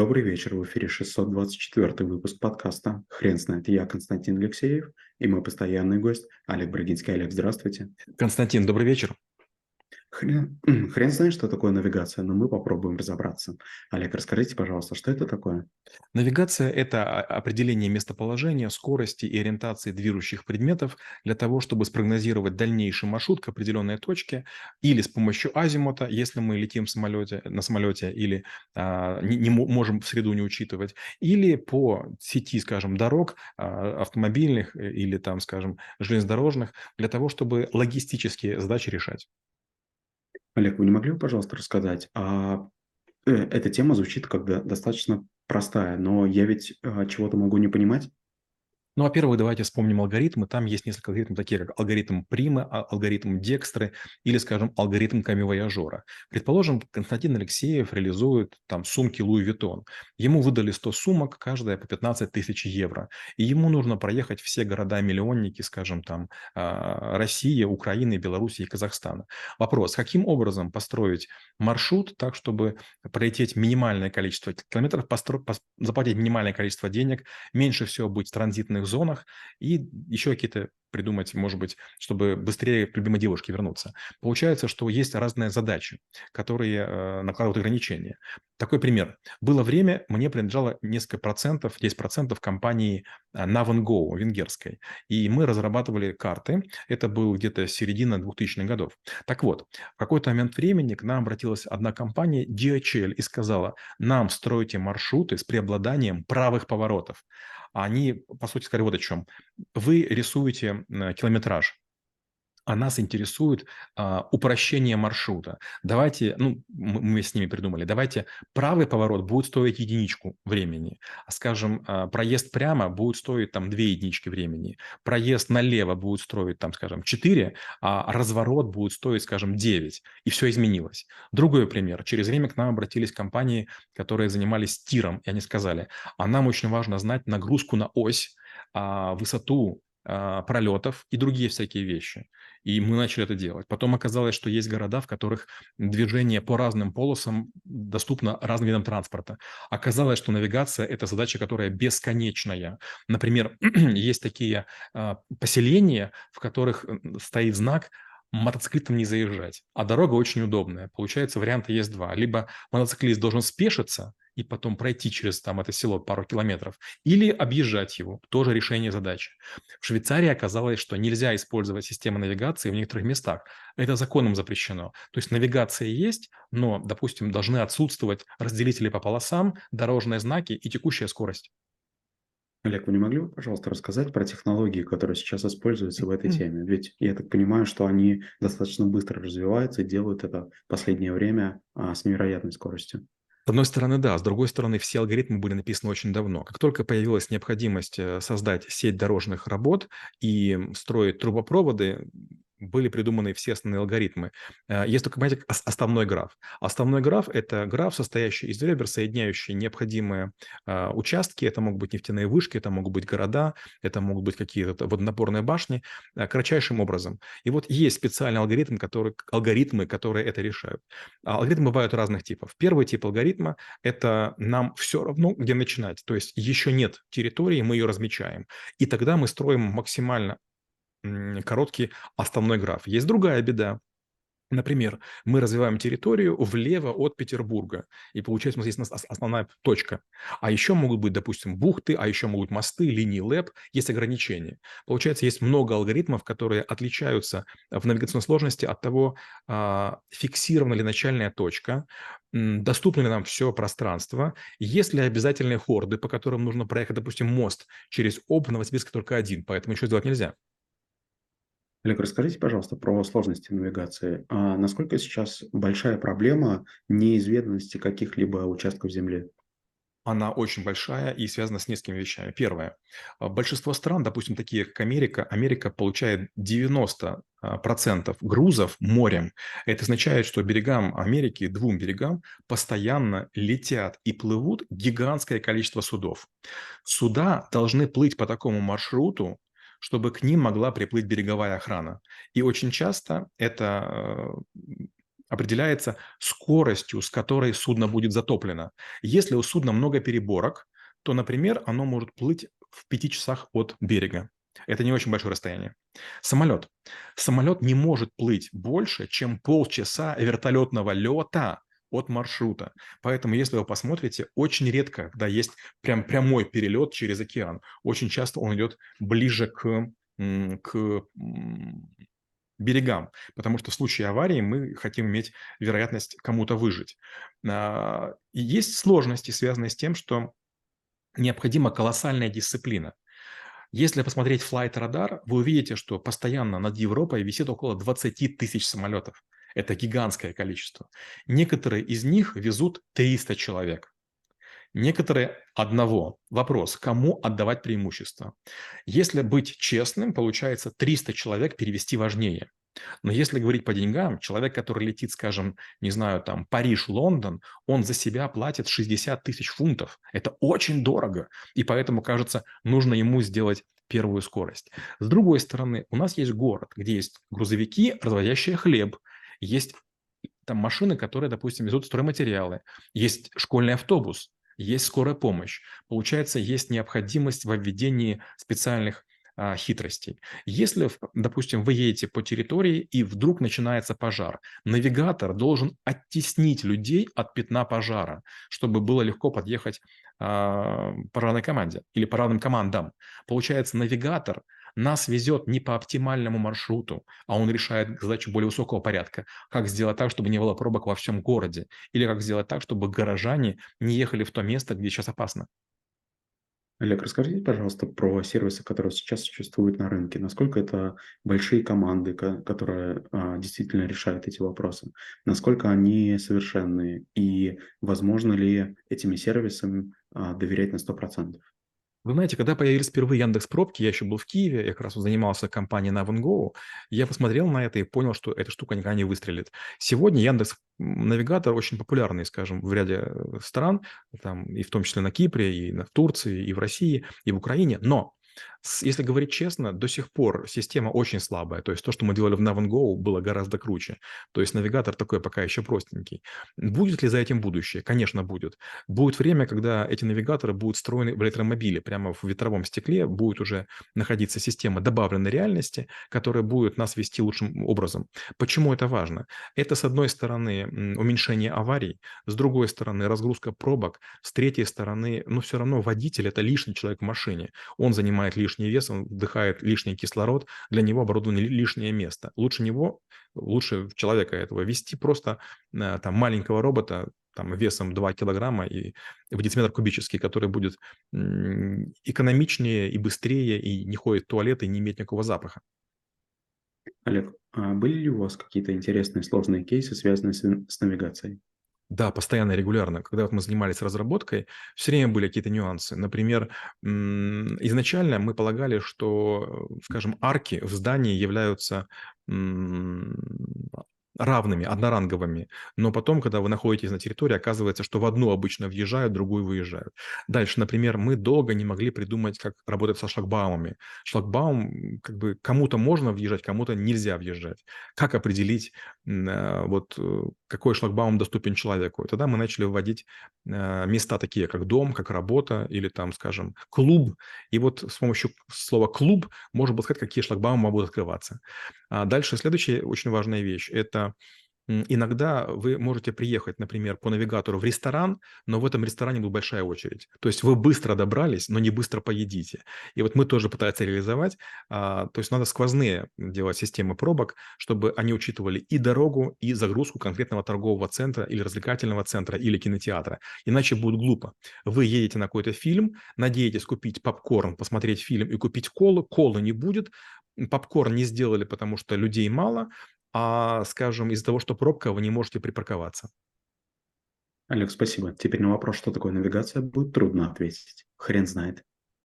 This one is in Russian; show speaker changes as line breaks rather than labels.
Добрый вечер, в эфире 624 выпуск подкаста «Хрен знает». Я Константин Алексеев и мой постоянный гость Олег Брагинский. Олег, здравствуйте.
Константин, добрый вечер.
Хрен, хрен знает, что такое навигация, но мы попробуем разобраться. Олег, расскажите, пожалуйста, что это такое?
Навигация – это определение местоположения, скорости и ориентации движущих предметов для того, чтобы спрогнозировать дальнейший маршрут к определенной точке или с помощью азимута, если мы летим в самолете, на самолете или а, не, не можем в среду не учитывать, или по сети, скажем, дорог а, автомобильных э, или там, скажем, железнодорожных, для того, чтобы логистические задачи решать.
Олег, вы не могли бы, пожалуйста, рассказать, а э, эта тема звучит как достаточно простая, но я ведь а, чего-то могу не понимать?
Ну, во-первых, давайте вспомним алгоритмы. Там есть несколько алгоритмов, такие как алгоритм Примы, а, алгоритм Декстры или, скажем, алгоритм камевояжера. Предположим, Константин Алексеев реализует там сумки Луи Виттон. Ему выдали 100 сумок, каждая по 15 тысяч евро. И ему нужно проехать все города-миллионники, скажем, там а, Россия, Украина, Белоруссия и Казахстана. Вопрос, каким образом построить маршрут так, чтобы пролететь минимальное количество километров, постро... заплатить минимальное количество денег, меньше всего быть в транзитных зонах и еще какие-то придумать, может быть, чтобы быстрее к любимой девушке вернуться. Получается, что есть разные задачи, которые э, накладывают ограничения. Такой пример. Было время, мне принадлежало несколько процентов, 10 процентов компании э, Navan венгерской. И мы разрабатывали карты. Это был где-то середина 2000-х годов. Так вот, в какой-то момент времени к нам обратилась одна компания DHL и сказала, нам стройте маршруты с преобладанием правых поворотов они, по сути, сказали вот о чем. Вы рисуете километраж, а нас интересует а, упрощение маршрута. Давайте, ну, мы, мы с ними придумали, давайте правый поворот будет стоить единичку времени, а, скажем, а, проезд прямо будет стоить там 2 единички времени, проезд налево будет стоить там, скажем, 4, а разворот будет стоить, скажем, 9, и все изменилось. Другой пример. Через время к нам обратились компании, которые занимались тиром, и они сказали, а нам очень важно знать нагрузку на ось, а, высоту пролетов и другие всякие вещи. И мы начали это делать. Потом оказалось, что есть города, в которых движение по разным полосам доступно разным видам транспорта. Оказалось, что навигация – это задача, которая бесконечная. Например, есть такие а, поселения, в которых стоит знак мотоциклистам не заезжать, а дорога очень удобная. Получается, варианта есть два. Либо мотоциклист должен спешиться, и потом пройти через там это село пару километров, или объезжать его, тоже решение задачи. В Швейцарии оказалось, что нельзя использовать систему навигации в некоторых местах. Это законом запрещено. То есть навигация есть, но, допустим, должны отсутствовать разделители по полосам, дорожные знаки и текущая скорость.
Олег, вы не могли бы, пожалуйста, рассказать про технологии, которые сейчас используются в этой теме? Ведь я так понимаю, что они достаточно быстро развиваются и делают это в последнее время а, с невероятной скоростью.
С одной стороны, да. С другой стороны, все алгоритмы были написаны очень давно. Как только появилась необходимость э, создать сеть дорожных работ и строить трубопроводы, были придуманы все основные алгоритмы. Э, есть только, понимаете, основной граф. Основной граф – это граф, состоящий из ребер, соединяющий необходимые э, участки. Это могут быть нефтяные вышки, это могут быть города, это могут быть какие-то водонапорные башни, э, кратчайшим образом. И вот есть специальный алгоритм, который, алгоритмы, которые это решают. А алгоритмы бывают разных типов. Первый тип алгоритма – это нам все равно, где начинать. То есть еще нет территории, мы ее размечаем. И тогда мы строим максимально короткий основной граф. Есть другая беда. Например, мы развиваем территорию влево от Петербурга, и получается у нас есть основная точка. А еще могут быть, допустим, бухты, а еще могут мосты, линии ЛЭП, есть ограничения. Получается, есть много алгоритмов, которые отличаются в навигационной сложности от того, а, фиксирована ли начальная точка, доступно ли нам все пространство, есть ли обязательные хорды, по которым нужно проехать, допустим, мост через Об, в Новосибирске только один, поэтому еще сделать нельзя.
Олег, расскажите, пожалуйста, про сложности навигации. А насколько сейчас большая проблема неизведанности каких-либо участков Земли?
Она очень большая и связана с несколькими вещами. Первое. А, большинство стран, допустим, такие как Америка, Америка получает 90% а, грузов морем. Это означает, что берегам Америки, двум берегам, постоянно летят и плывут гигантское количество судов. Суда должны плыть по такому маршруту, чтобы к ним могла приплыть береговая охрана. И очень часто это э, определяется скоростью, с которой судно будет затоплено. Если у судна много переборок, то, например, оно может плыть в пяти часах от берега. Это не очень большое расстояние. Самолет. Самолет не может плыть больше, чем полчаса вертолетного лета от маршрута. Поэтому, если вы посмотрите, очень редко, когда есть прям прямой перелет через океан, очень часто он идет ближе к, к берегам, потому что в случае аварии мы хотим иметь вероятность кому-то выжить. А, есть сложности, связанные с тем, что необходима колоссальная дисциплина. Если посмотреть Flight Radar, вы увидите, что постоянно над Европой висит около 20 тысяч самолетов. Это гигантское количество. Некоторые из них везут 300 человек. Некоторые одного. Вопрос, кому отдавать преимущество? Если быть честным, получается 300 человек перевести важнее. Но если говорить по деньгам, человек, который летит, скажем, не знаю, там, Париж, Лондон, он за себя платит 60 тысяч фунтов. Это очень дорого. И поэтому, кажется, нужно ему сделать первую скорость. С другой стороны, у нас есть город, где есть грузовики, разводящие хлеб, есть там машины, которые, допустим, везут стройматериалы, есть школьный автобус, есть скорая помощь. Получается, есть необходимость в введении специальных а, хитростей. Если, допустим, вы едете по территории и вдруг начинается пожар, навигатор должен оттеснить людей от пятна пожара, чтобы было легко подъехать а, пожарной команде или пожарным командам. Получается, навигатор нас везет не по оптимальному маршруту, а он решает задачу более высокого порядка. Как сделать так, чтобы не было пробок во всем городе? Или как сделать так, чтобы горожане не ехали в то место, где сейчас опасно?
Олег, расскажите, пожалуйста, про сервисы, которые сейчас существуют на рынке. Насколько это большие команды, которые а, действительно решают эти вопросы? Насколько они совершенные? И возможно ли этими сервисами а, доверять на 100%?
Вы знаете, когда появились впервые Яндекс Пробки, я еще был в Киеве, я как раз занимался компанией Navengo, я посмотрел на это и понял, что эта штука никогда не выстрелит. Сегодня Яндекс Навигатор очень популярный, скажем, в ряде э, стран, там, и в том числе на Кипре, и в Турции, и в России, и в Украине. Но если говорить честно, до сих пор система очень слабая. То есть то, что мы делали в Navengo, было гораздо круче. То есть навигатор такой пока еще простенький. Будет ли за этим будущее? Конечно, будет. Будет время, когда эти навигаторы будут встроены в электромобиле. Прямо в ветровом стекле будет уже находиться система добавленной реальности, которая будет нас вести лучшим образом. Почему это важно? Это, с одной стороны, уменьшение аварий, с другой стороны, разгрузка пробок, с третьей стороны, ну, все равно водитель – это лишний человек в машине. Он занимает занимает лишний вес, он вдыхает лишний кислород, для него оборудовано лишнее место. Лучше него, лучше человека этого вести просто э, там маленького робота, там, весом 2 килограмма и в дециметр кубический, который будет экономичнее и быстрее, и не ходит в туалет, и не имеет никакого запаха.
Олег, а были ли у вас какие-то интересные сложные кейсы, связанные с, с навигацией?
Да, постоянно, регулярно. Когда вот мы занимались разработкой, все время были какие-то нюансы. Например, изначально мы полагали, что, скажем, арки в здании являются равными, одноранговыми. Но потом, когда вы находитесь на территории, оказывается, что в одну обычно въезжают, в другую выезжают. Дальше, например, мы долго не могли придумать, как работать со шлагбаумами. Шлагбаум, как бы кому-то можно въезжать, кому-то нельзя въезжать. Как определить, э, вот э, какой шлагбаум доступен человеку? И тогда мы начали вводить э, места такие, как дом, как работа или там, скажем, клуб. И вот с помощью слова «клуб» можно было сказать, какие шлагбаумы могут открываться. А дальше следующая очень важная вещь – это иногда вы можете приехать, например, по навигатору в ресторан, но в этом ресторане будет большая очередь. То есть вы быстро добрались, но не быстро поедите. И вот мы тоже пытаемся реализовать. А, то есть надо сквозные делать системы пробок, чтобы они учитывали и дорогу, и загрузку конкретного торгового центра или развлекательного центра или кинотеатра. Иначе будет глупо. Вы едете на какой-то фильм, надеетесь купить попкорн, посмотреть фильм и купить колу. Колы не будет, попкорн не сделали, потому что людей мало, а, скажем, из-за того, что пробка, вы не можете припарковаться.
Олег, спасибо. Теперь на вопрос, что такое навигация, будет трудно ответить. Хрен знает.